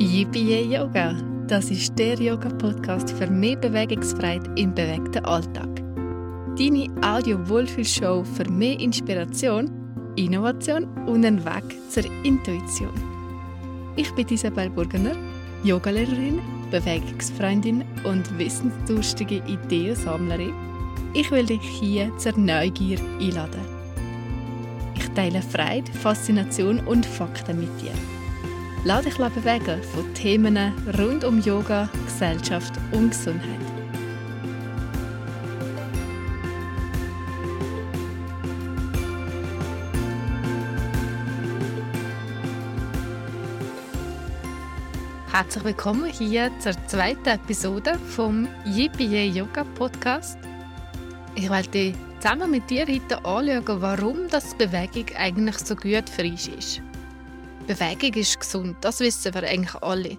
Yippie Yoga! Das ist der Yoga-Podcast für mehr Bewegungsfreiheit im bewegten Alltag. Deine Audio-Wohlfühlshow für mehr Inspiration, Innovation und einen Weg zur Intuition. Ich bin Isabel Burgener, Yogalehrerin, Bewegungsfreundin und wissensdurstige Ideensammlerin. Ich will dich hier zur Neugier einladen. Ich teile Freude, Faszination und Fakten mit dir. Lass dich bewegen von Themen rund um Yoga, Gesellschaft und Gesundheit. Herzlich willkommen hier zur zweiten Episode vom Yippie Yoga Podcast. Ich wollte zusammen mit dir heute anschauen, warum das Bewegung eigentlich so gut für uns ist. Bewegung ist gesund, das wissen wir eigentlich alle.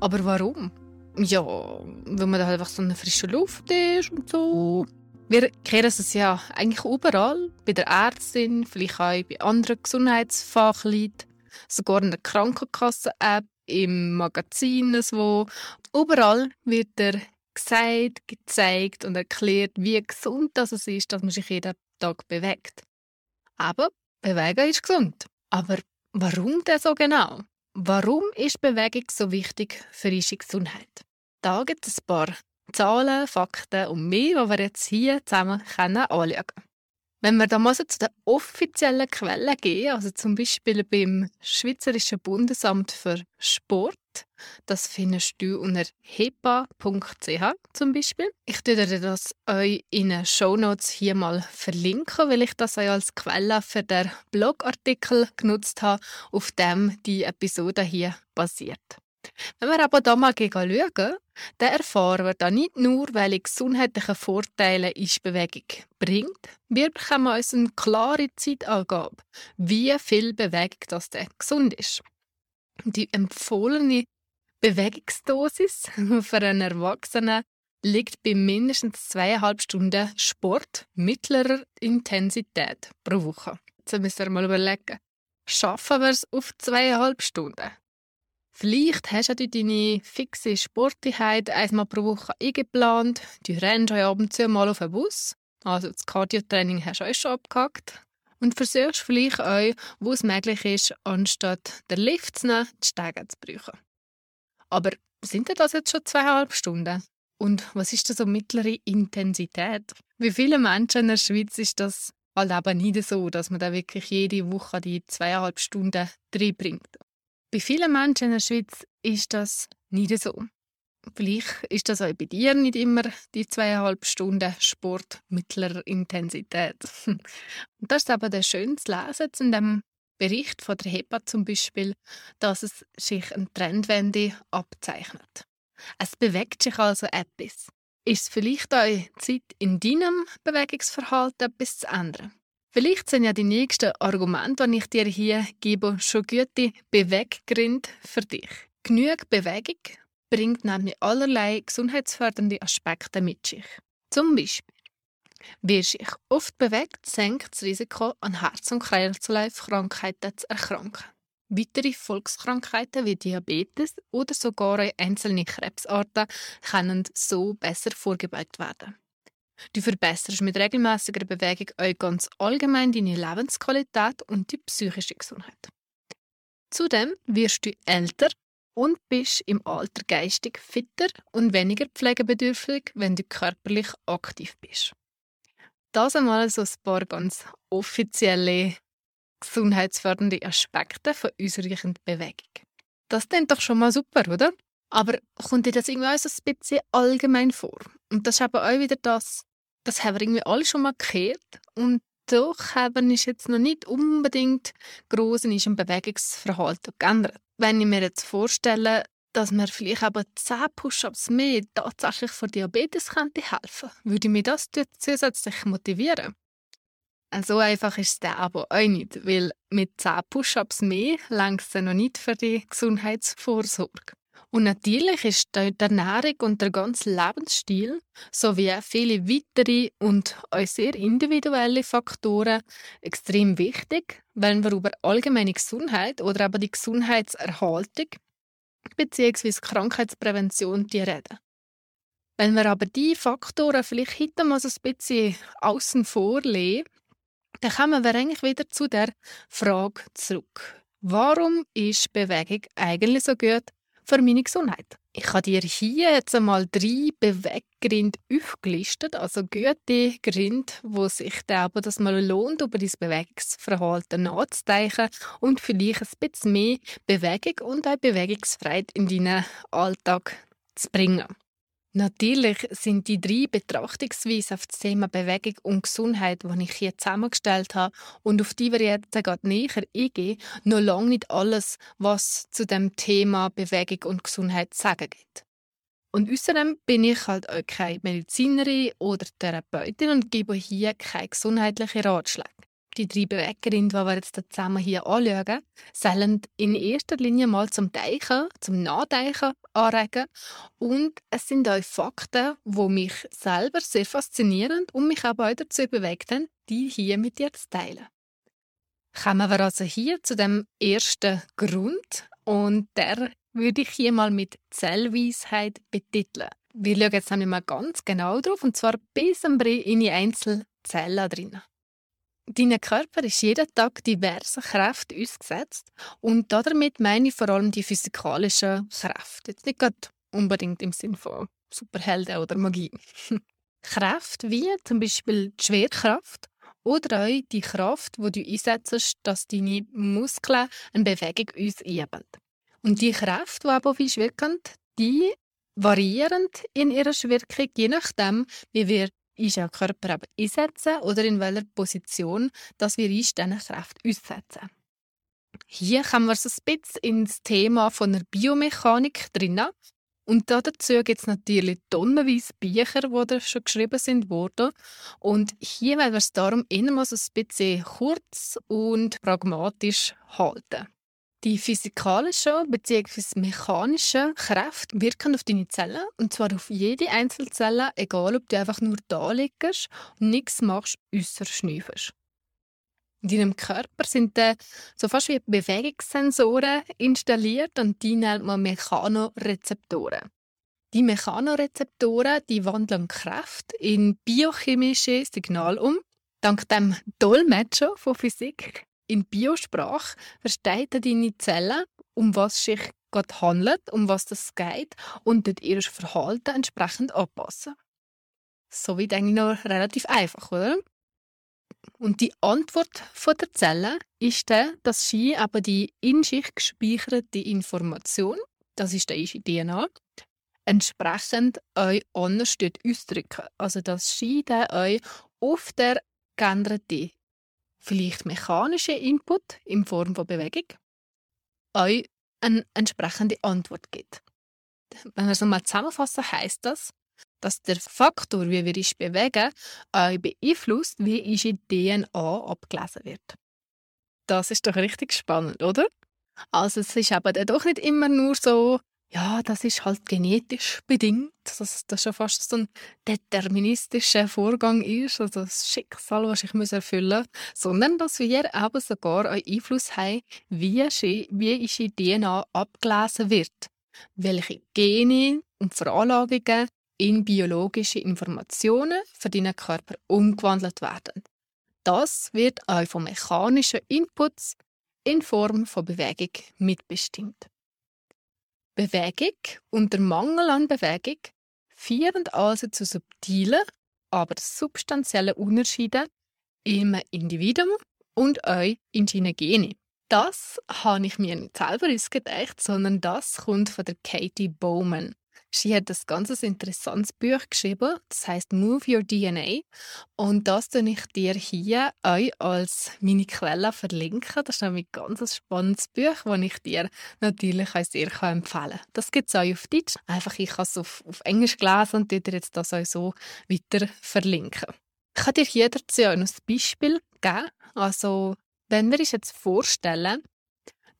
Aber warum? Ja, weil man da halt einfach so eine frische Luft ist und so. Wir kennen es ja eigentlich überall, bei der Ärztin, vielleicht auch bei anderen Gesundheitsfachleuten, sogar in der Krankenkasse-App, im Magazin, wo überall wird er gesagt, gezeigt und erklärt, wie gesund das ist, dass man sich jeden Tag bewegt. Aber Bewegen ist gesund. Aber Warum denn so genau? Warum ist Bewegung so wichtig für unsere Gesundheit? Da gibt es ein paar Zahlen, Fakten und mehr, die wir jetzt hier zusammen anschauen können. Wenn wir da mal so zu den offiziellen Quellen gehen, also zum Beispiel beim Schweizerischen Bundesamt für Sport, das findest du unter hepa.ch zum Beispiel. Ich werde das euch in den Show Notes hier mal verlinken, weil ich das euch als Quelle für den Blogartikel genutzt habe, auf dem die Episode hier basiert. Wenn wir aber da mal schauen, dann erfahren wir da nicht nur, welche gesundheitlichen Vorteile Bewegung bringt, wir bekommen uns eine klare Zeitangabe, wie viel Bewegung das denn gesund ist. Die empfohlene Bewegungsdosis für einen Erwachsenen liegt bei mindestens zweieinhalb Stunden Sport mittlerer Intensität pro Woche. Jetzt müssen wir mal überlegen. Schaffen wir es auf zweieinhalb Stunden? Vielleicht hast du deine fixe Sporteinheit einmal pro Woche eingeplant. Du rennst heute Abend mal auf den Bus. Also das Cardio-Training hast du auch schon abgehakt. Und versuchst vielleicht auch, wo es möglich ist, anstatt der Lift zu nehmen, die Stege zu brauchen. Aber sind das jetzt schon zweieinhalb Stunden? Und was ist das so mittlere Intensität? Wie viele Menschen in der Schweiz ist das halt eben nicht so, dass man da wirklich jede Woche die zweieinhalb Stunden reinbringt? Bei vielen Menschen in der Schweiz ist das nicht so. Vielleicht ist das auch bei dir nicht immer die zweieinhalb Stunden Sport mittlerer Intensität. Und das ist aber der schön zu lesen in dem Bericht von der HEPA zum Beispiel, dass es sich eine Trendwende abzeichnet. Es bewegt sich also etwas. Ist es vielleicht auch Zeit, in deinem Bewegungsverhalten etwas zu ändern? Vielleicht sind ja die nächsten Argumente, die ich dir hier gebe, schon gute Beweggründe für dich. Genug Bewegung bringt nämlich allerlei gesundheitsfördernde Aspekte mit sich. Zum Beispiel, wer sich oft bewegt, senkt das Risiko, an Herz- und Kreislaufkrankheiten zu erkranken. Weitere Volkskrankheiten wie Diabetes oder sogar einzelne Krebsarten können so besser vorgebeugt werden. Du verbesserst mit regelmäßiger Bewegung auch ganz allgemein deine Lebensqualität und die psychische Gesundheit. Zudem wirst du älter und bist im Alter geistig fitter und weniger pflegebedürftig, wenn du körperlich aktiv bist. Das einmal so ein paar ganz offizielle gesundheitsfördernde Aspekte von unserer Bewegung. Das klingt doch schon mal super, oder? Aber kommt dir das irgendwie auch so ein bisschen allgemein vor? Und das ist aber auch wieder das, das haben wir irgendwie alle schon mal gehört. Und doch haben ist jetzt noch nicht unbedingt gross in unserem Bewegungsverhalten geändert. Wenn ich mir jetzt vorstelle, dass mir vielleicht aber 10 Push-Ups mehr tatsächlich vor Diabetes könnte helfen, würde mich das zusätzlich motivieren. So einfach ist es dann aber auch nicht, weil mit 10 Push-Ups mehr längst noch nicht für die Gesundheitsvorsorge. Und natürlich ist die Ernährung und der ganze Lebensstil sowie viele weitere und auch sehr individuelle Faktoren extrem wichtig, wenn wir über allgemeine Gesundheit oder aber die Gesundheitserhaltung bzw. Krankheitsprävention reden. Wenn wir aber die Faktoren vielleicht hinter mal so ein bisschen außen vor legen, dann kommen wir eigentlich wieder zu der Frage zurück. Warum ist Bewegung eigentlich so gut für meine Gesundheit? Ich habe dir hier jetzt einmal drei Beweggründe aufgelistet, also gute Gründe, wo sich aber das mal lohnt, über dein Bewegungsverhalten nachzudenken und vielleicht ein bisschen mehr Bewegung und auch Bewegungsfreiheit in deinen Alltag zu bringen. Natürlich sind die drei Betrachtungsweisen auf das Thema Bewegung und Gesundheit, die ich hier zusammengestellt habe und auf die wir jetzt gerade näher eingehen, noch lange nicht alles, was zu dem Thema Bewegung und Gesundheit zu sagen gibt. Und außerdem bin ich halt auch keine Medizinerin oder Therapeutin und gebe hier keine gesundheitlichen Ratschläge die drei Beweggründe, die wir jetzt zusammen hier anschauen, sollen in erster Linie mal zum Denken, zum Nachdenken anregen. Und es sind auch Fakten, die mich selber sehr faszinieren und mich aber auch dazu bewegt haben, die hier mit dir zu teilen. Kommen wir also hier zu dem ersten Grund und der würde ich hier mal mit Zellweisheit betiteln. Wir schauen jetzt nämlich mal ganz genau drauf und zwar bis in die einzelnen Zellen drin. Dein Körper ist jeden Tag diversen Kräften ausgesetzt und damit meine ich vor allem die physikalischen Kräfte. Jetzt nicht unbedingt im Sinne von Superhelden oder Magie. Kräfte wie zum Beispiel die Schwerkraft oder auch die Kraft, die du einsetzt, dass deine Muskeln eine Bewegung ausüben. Und die Kräfte, die aber wie wirken, die variieren in ihrer Wirkung, je nachdem, wie wir unseren Körper einsetzen oder in welcher Position dass wir uns diesen Kräften aussetzen. Hier kommen wir so ein bisschen ins Thema von der Biomechanik drin. Und dazu gibt es natürlich tonnenweise Bücher, die schon geschrieben sind worden. Und hier werden wir es darum immer so ein bisschen kurz und pragmatisch halten. Die physikalischen bzw. mechanischen Kräfte wirken auf deine Zellen und zwar auf jede einzelne Zelle, egal ob du einfach nur da liegst und nichts machst, außer schnüffelst. In deinem Körper sind dann so fast wie Bewegungssensoren installiert und die nennt man Mechanorezeptoren. Die Mechanorezeptoren die wandeln Kräfte in biochemische Signale um. Dank dem Dolmetscher von Physik in Biosprache versteht deine Zelle, um was sich gerade handelt, um was es geht und dort ihr Verhalten entsprechend anpassen. So wird eigentlich noch relativ einfach, oder? Und die Antwort von der Zelle ist dann, dass sie aber die in sich gespeicherte Information, das ist die DNA, entsprechend euch anders ausdrücken. Also dass sie dann euch auf der geänderten vielleicht mechanischen Input in Form von Bewegung, euch eine entsprechende Antwort gibt. Wenn wir es einmal zusammenfassen, heißt das, dass der Faktor, wie wir uns bewegen, euch beeinflusst, wie unsere DNA abgelesen wird. Das ist doch richtig spannend, oder? Also es ist aber doch nicht immer nur so, ja, das ist halt genetisch bedingt, dass das schon fast so ein deterministischer Vorgang ist, also das Schicksal, das ich erfüllen muss, sondern dass wir eben sogar einen Einfluss haben, wie, wie unsere DNA abgelesen wird, welche Gene und Veranlagungen in biologische Informationen für deinen Körper umgewandelt werden. Das wird auch von mechanischen Inputs in Form von Bewegung mitbestimmt. Bewegung und der Mangel an Bewegung führen also zu subtilen, aber substanziellen Unterschieden im Individuum und auch in seinen Genen. Das habe ich mir nicht selber ausgedacht, sondern das kommt von der Katie Bowman. Sie hat ein ganz interessantes Buch geschrieben, das heißt Move Your DNA. Und das tue ich dir hier auch als meine Quelle verlinken. Das ist nämlich ein ganz spannendes Buch, das ich dir natürlich auch sehr empfehlen kann. Das gibt es auch auf Deutsch. Einfach, ich habe es auf, auf Englisch gelesen und dir jetzt das auch so weiter verlinken. Ich kann dir hier dazu ein Beispiel geben. Also, wenn wir uns jetzt vorstellen,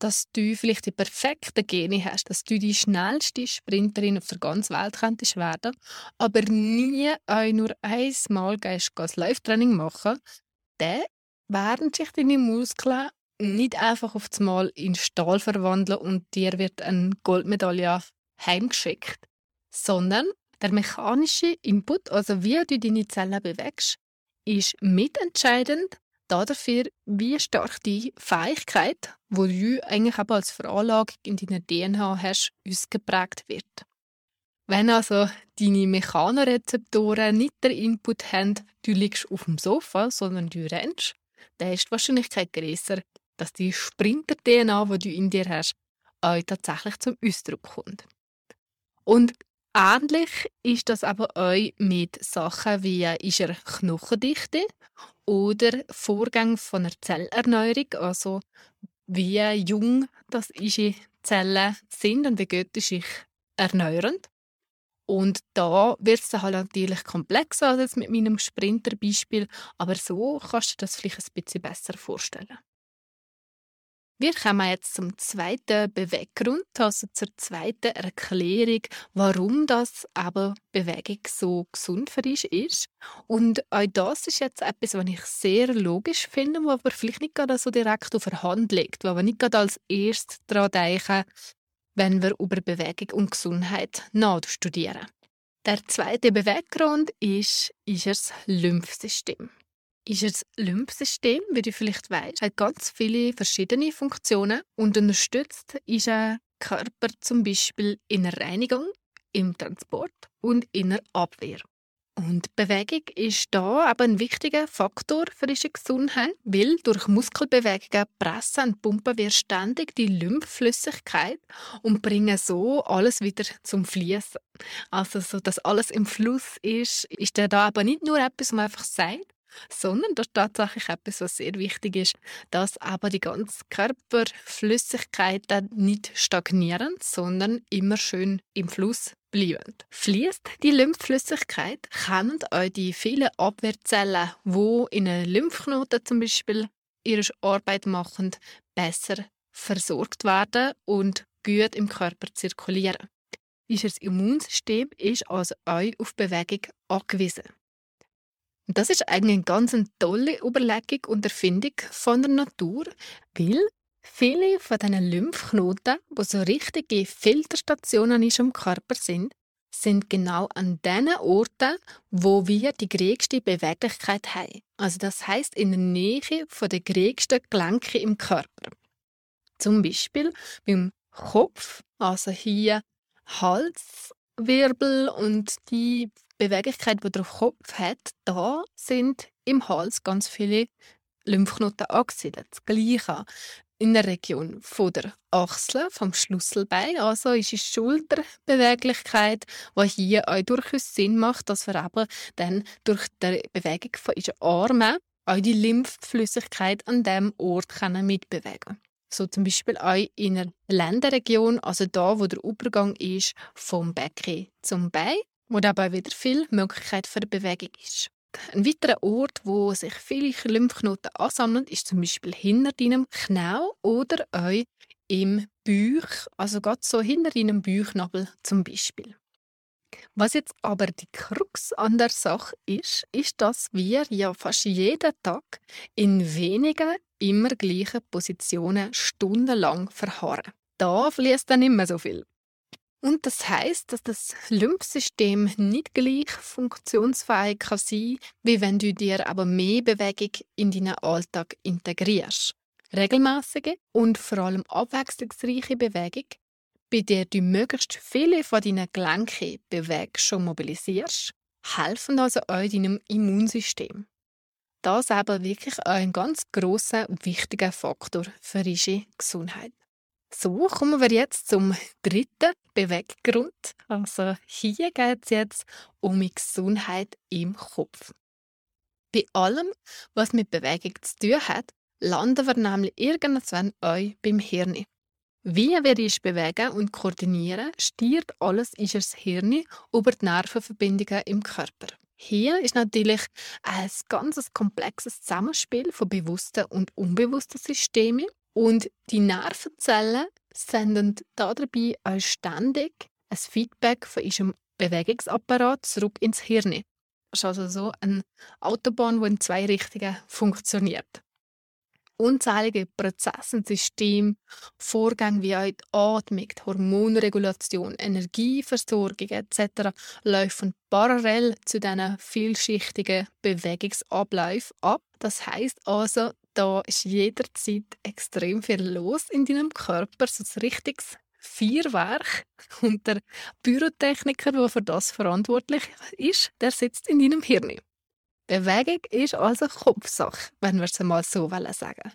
dass du vielleicht die perfekten Gene hast, dass du die schnellste Sprinterin auf der ganzen Welt könntest werden, aber nie auch nur einmal gehst, ein Lauftraining machen, dann werden sich deine Muskeln nicht einfach auf das Mal in Stahl verwandeln und dir wird eine Goldmedaille heimgeschickt, sondern der mechanische Input, also wie du deine Zellen bewegst, ist mitentscheidend dafür, wie stark die Fähigkeit, die du eigentlich aber als Veranlagung in deiner DNA hast, ausgeprägt wird. Wenn also deine Mechanorezeptoren nicht den Input haben, du liegst auf dem Sofa, sondern du rennst, dann ist die Wahrscheinlichkeit größer, dass die Sprinter-DNA, die du in dir hast, auch tatsächlich zum Ausdruck kommt. Und ähnlich ist das aber auch mit Sachen wie ist er Knochendichte oder Vorgang von einer Zellerneuerung, also wie jung das unsere Zellen sind und wie gut sie sich erneuern. Und da wird es halt natürlich komplexer als mit meinem Sprinter-Beispiel, aber so kannst du dir das vielleicht ein bisschen besser vorstellen. Wir kommen jetzt zum zweiten Beweggrund, also zur zweiten Erklärung, warum das aber Bewegung so gesund für uns ist. Und auch das ist jetzt etwas, was ich sehr logisch finde, was aber vielleicht nicht gerade so direkt auf der Hand liegt, weil wir nicht gerade als erstes daran denken, wenn wir über Bewegung und Gesundheit nachstudieren. Der zweite Beweggrund ist, ist das Lymphsystem. Ist das Lymphsystem, wie du vielleicht weißt, hat ganz viele verschiedene Funktionen und unterstützt ist ein Körper zum Beispiel in der Reinigung, im Transport und in der Abwehr. Und Bewegung ist da aber ein wichtiger Faktor für unsere Gesundheit, weil durch Muskelbewegungen pressen und pumpen wir ständig die Lymphflüssigkeit und bringen so alles wieder zum Fließen. Also so, dass alles im Fluss ist, ist da aber nicht nur etwas, was man einfach sagt, sondern das ist tatsächlich etwas, was sehr wichtig ist, dass aber die ganze Körperflüssigkeiten nicht stagnieren, sondern immer schön im Fluss bleiben. Fließt die Lymphflüssigkeit, können auch die vielen Abwehrzellen, wo in einem Lymphknoten zum Beispiel ihre Arbeit machen, besser versorgt werden und gut im Körper zirkulieren. Das Immunsystem ist also auch auf Bewegung angewiesen. Das ist eigentlich eine ganz tolle Überlegung und Erfindung von der Natur, weil viele von diesen Lymphknoten, die so richtige Filterstationen in unserem Körper sind, sind genau an den Orten, wo wir die größte Beweglichkeit haben. Also das heißt in der Nähe von der größten Gelenke im Körper. Zum Beispiel beim Kopf, also hier Halswirbel und die Beweglichkeit, die der Kopf hat, da sind im Hals ganz viele Lymphknoten angesiedelt. Das Gleiche in der Region von der Achsel, vom Schlüsselbein, also ist die Schulterbeweglichkeit, die hier auch durchaus Sinn macht, dass wir eben dann durch die Bewegung von unseren Armen auch die Lymphflüssigkeit an dem Ort können mitbewegen. So zum Beispiel auch in der Länderregion, also da, wo der Übergang ist vom Becken zum Bein wo dabei wieder viel Möglichkeit für Bewegung ist. Ein weiterer Ort, wo sich viele Lymphknoten ansammeln, ist zum Beispiel hinter deinem Knie oder auch im Bauch, also gerade so hinter deinem Bauchnabel zum Beispiel. Was jetzt aber die Krux an der Sache ist, ist, dass wir ja fast jeden Tag in wenigen immer gleichen Positionen stundenlang verharren. Da fließt dann immer so viel. Und das heißt, dass das Lymphsystem nicht gleich funktionsfähig kann sein, wie wenn du dir aber mehr Bewegung in deinen Alltag integrierst. Regelmäßige und vor allem abwechslungsreiche Bewegung, bei der du möglichst viele von deinen Gelenken bewegst und mobilisierst, helfen also auch deinem Immunsystem. Das ist aber wirklich ein ganz großer und wichtiger Faktor für deine Gesundheit. So kommen wir jetzt zum dritten Beweggrund. Also hier geht es jetzt um die Gesundheit im Kopf. Bei allem, was mit Bewegung zu tun hat, landen wir nämlich irgendwann euch beim Hirn. Wie wir uns bewegen und koordinieren, steuert alles in das Hirn über die Nervenverbindungen im Körper. Hier ist natürlich ein ganz komplexes Zusammenspiel von bewussten und unbewussten Systemen und die Nervenzellen senden dabei auch ständig ein Feedback von ihrem Bewegungsapparat zurück ins Hirn. Das ist also so eine Autobahn, die in zwei Richtungen funktioniert. Unzählige Prozesse und Systeme, Vorgänge wie auch die Atmung, die Hormonregulation, Energieversorgung etc. laufen parallel zu diesen vielschichtigen Bewegungsabläufen ab. Das heißt also, da ist jederzeit extrem viel los in deinem Körper, so ein richtiges Vierwerk. Und der Pyrotechniker, der für das verantwortlich ist, der sitzt in deinem Hirn. Bewegung ist also Kopfsache, wenn wir es mal so sagen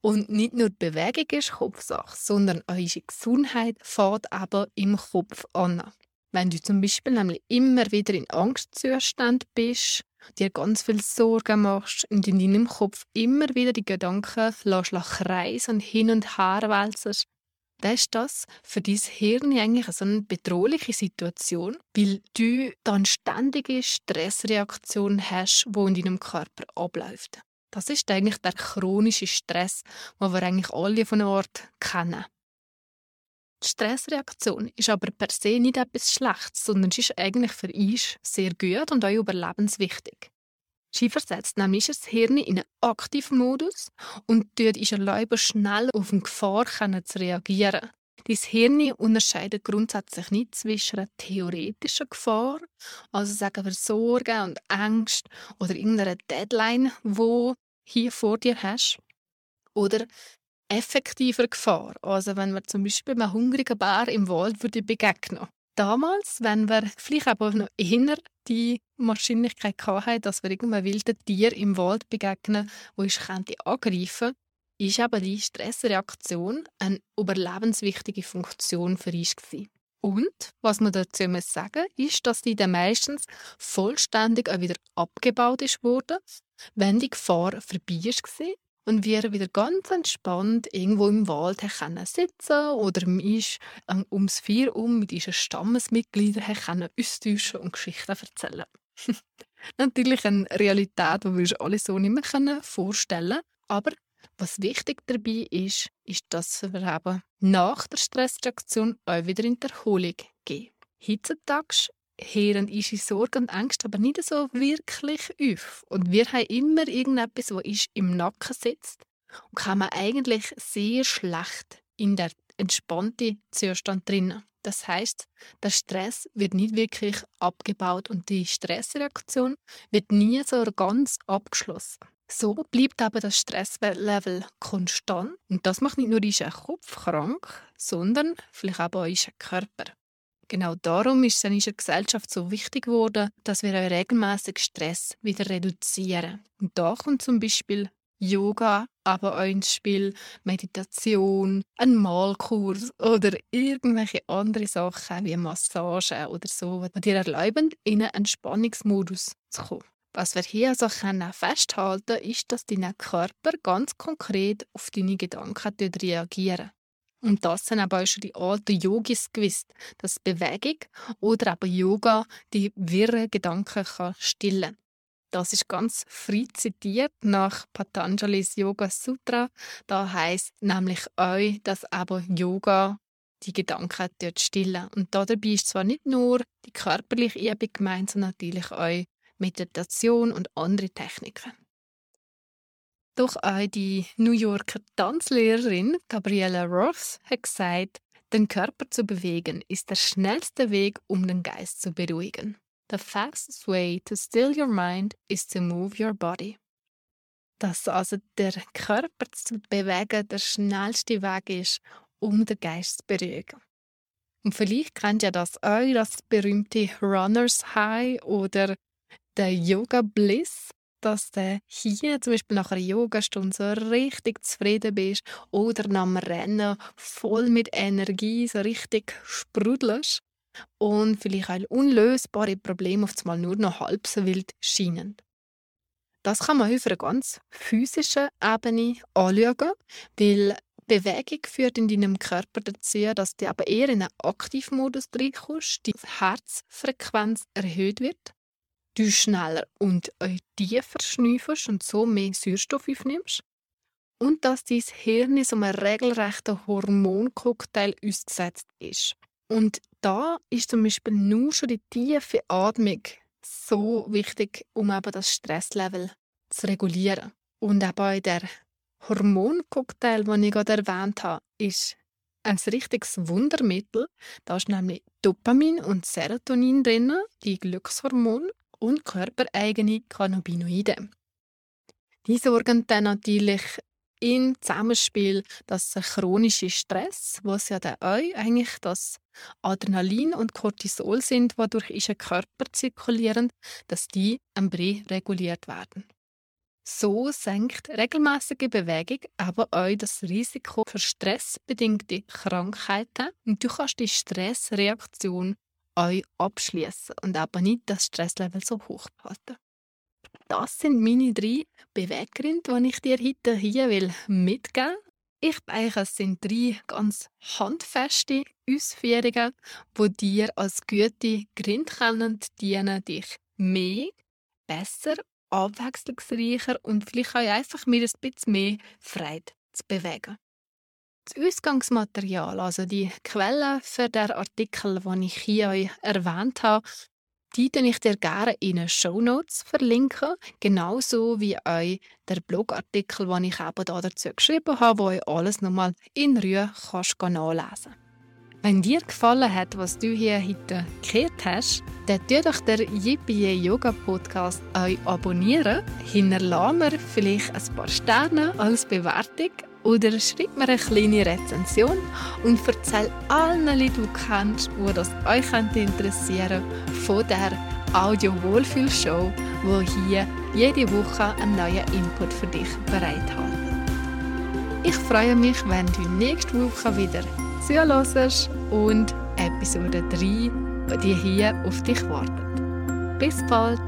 Und nicht nur die Bewegung ist Kopfsache, sondern eure Gesundheit fährt aber im Kopf an. Wenn du zum Beispiel nämlich immer wieder in Angstzustand bist, dir ganz viel Sorgen machst und in deinem Kopf immer wieder die Gedanken lässt und hin und her wälzest, dann ist das für dein Hirn eigentlich so eine bedrohliche Situation, weil du dann ständige Stressreaktion hast, wo in deinem Körper abläuft. Das ist eigentlich der chronische Stress, den wir eigentlich alle von Ort kennen. Die Stressreaktion ist aber per se nicht etwas Schlechtes, sondern sie ist eigentlich für uns sehr gut und auch überlebenswichtig. Sie versetzt nämlich das Hirn in einen aktiven Modus und tut ist erlauben, schnell auf eine Gefahr zu reagieren. Dein Hirn unterscheidet grundsätzlich nicht zwischen einer theoretischen Gefahr, also sagen wir Sorgen und Ängste oder irgendeiner Deadline, wo hier vor dir hast, oder effektiver Gefahr, also wenn wir zum Beispiel einem hungrigen Bär im Wald würde begegnen. Damals, wenn wir vielleicht aber noch eher die Wahrscheinlichkeit hatten, dass wir irgendeinem wilden Tier im Wald begegnen, wo ich könnte angreifen ist aber die Stressreaktion eine überlebenswichtige Funktion für uns gewesen. Und was man dazu muss sagen, ist, dass die dann meistens vollständig auch wieder abgebaut ist worden, wenn die Gefahr vorbei war und wir wieder ganz entspannt irgendwo im Wald können sitzen oder ist ähm, ums Vier um mit unseren Stammesmitgliedern können austauschen und Geschichten erzählen. Natürlich eine Realität, die wir uns alle so nicht mehr vorstellen können. Aber was wichtig dabei ist, ist, dass wir eben nach der Stressreaktion auch wieder in die Erholung gehen. Heutzutage hören unsere Sorgen und Ängste aber nicht so wirklich auf. Und wir haben immer irgendetwas, das uns im Nacken sitzt und kann man eigentlich sehr schlecht in der entspannten Zustand drinnen. Das heißt, der Stress wird nicht wirklich abgebaut und die Stressreaktion wird nie so ganz abgeschlossen. So bleibt aber das Stresslevel konstant und das macht nicht nur unseren Kopf krank, sondern vielleicht auch unseren Körper. Genau darum ist es in unserer Gesellschaft so wichtig geworden, dass wir auch regelmäßig Stress wieder reduzieren. Und da kommt zum Beispiel Yoga, aber auch ins Spiel Meditation, ein Malkurs oder irgendwelche andere Sachen wie Massage oder so, die dir erlauben, in einen Entspannungsmodus zu kommen. Was wir hier also festhalten können, ist, dass dein Körper ganz konkret auf deine Gedanken reagieren. Und das haben aber auch schon die alten Yogis gewusst, dass Bewegung oder aber Yoga die wirren Gedanken kann stillen Das ist ganz frei zitiert nach Patanjali's Yoga Sutra. Da heißt nämlich auch, dass aber Yoga die Gedanken dort stillen. Und dabei ist zwar nicht nur die körperliche Übung gemeint, sondern natürlich auch Meditation und andere Techniken. Doch auch die New Yorker Tanzlehrerin Gabriella Ross hat gesagt, den Körper zu bewegen ist der schnellste Weg, um den Geist zu beruhigen. The fastest way to still your mind is to move your body. Dass also der Körper zu bewegen der schnellste Weg ist, um den Geist zu beruhigen. Und vielleicht kennt ihr das auch, das berühmte Runners High oder der Yoga Bliss, dass du hier zum Beispiel nach einer Yogastunde so richtig zufrieden bist oder nach dem Rennen voll mit Energie so richtig sprudelst und vielleicht auch unlösbare Probleme auf einmal nur noch halb so wild scheinen. Das kann man auf einer ganz physischen Ebene anschauen, weil Bewegung führt in deinem Körper dazu, dass du aber eher in einen Aktivmodus reinkommst, die Herzfrequenz erhöht wird du schneller und tiefer schnüffelst und so mehr Sauerstoff aufnimmst. Und dass dein Hirn so einem regelrechten Hormoncocktail ausgesetzt ist. Und da ist zum Beispiel nur schon die tiefe Atmung so wichtig, um eben das Stresslevel zu regulieren. Und eben der Hormoncocktail, den ich gerade erwähnt habe, ist ein richtiges Wundermittel. Da ist nämlich Dopamin und Serotonin drin, die Glückshormone und körpereigene Cannabinoide. Die sorgen dann natürlich im Zusammenspiel, dass der chronische Stress, was ja dann auch eigentlich das Adrenalin und Cortisol sind, wodurch in den Körper zirkulieren, dass die am Brie reguliert werden. So senkt regelmäßige Bewegung aber auch das Risiko für stressbedingte Krankheiten und du kannst die Stressreaktion auch abschließen und aber nicht das Stresslevel so hoch behalten. Das sind meine drei Beweggründe, die ich dir heute hier will mitgeben will. Ich denke, es sind drei ganz handfeste Ausführungen, die dir als gute Gründe dienen, dich mehr, besser, abwechslungsreicher und vielleicht auch einfach mit ein bisschen mehr Freude zu bewegen. Das Ausgangsmaterial, also die Quellen für den Artikel, den ich hier erwähnt habe, die kann ich dir gerne in den Show Notes verlinken, genauso wie auch der Blogartikel, den ich eben dazu geschrieben habe, wo ich alles nochmal in Ruhe kannst nachlesen Wenn dir gefallen hat, was du hier heute gehört hast, dann tu doch den Yippie Yoga Podcast auch abonnieren. Hinterlasse mir vielleicht ein paar Sterne als Bewertung oder schreib mir eine kleine Rezension und erzähl allen Leuten, die du kennst, die das euch interessieren von der Audio-Wohlfühl-Show, wo hier jede Woche einen neuen Input für dich bereithalten. Ich freue mich, wenn du nächste Woche wieder zuhörst und Episode 3, die hier auf dich wartet. Bis bald.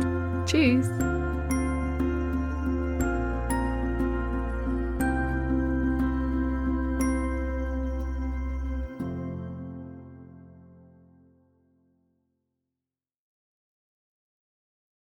Tschüss.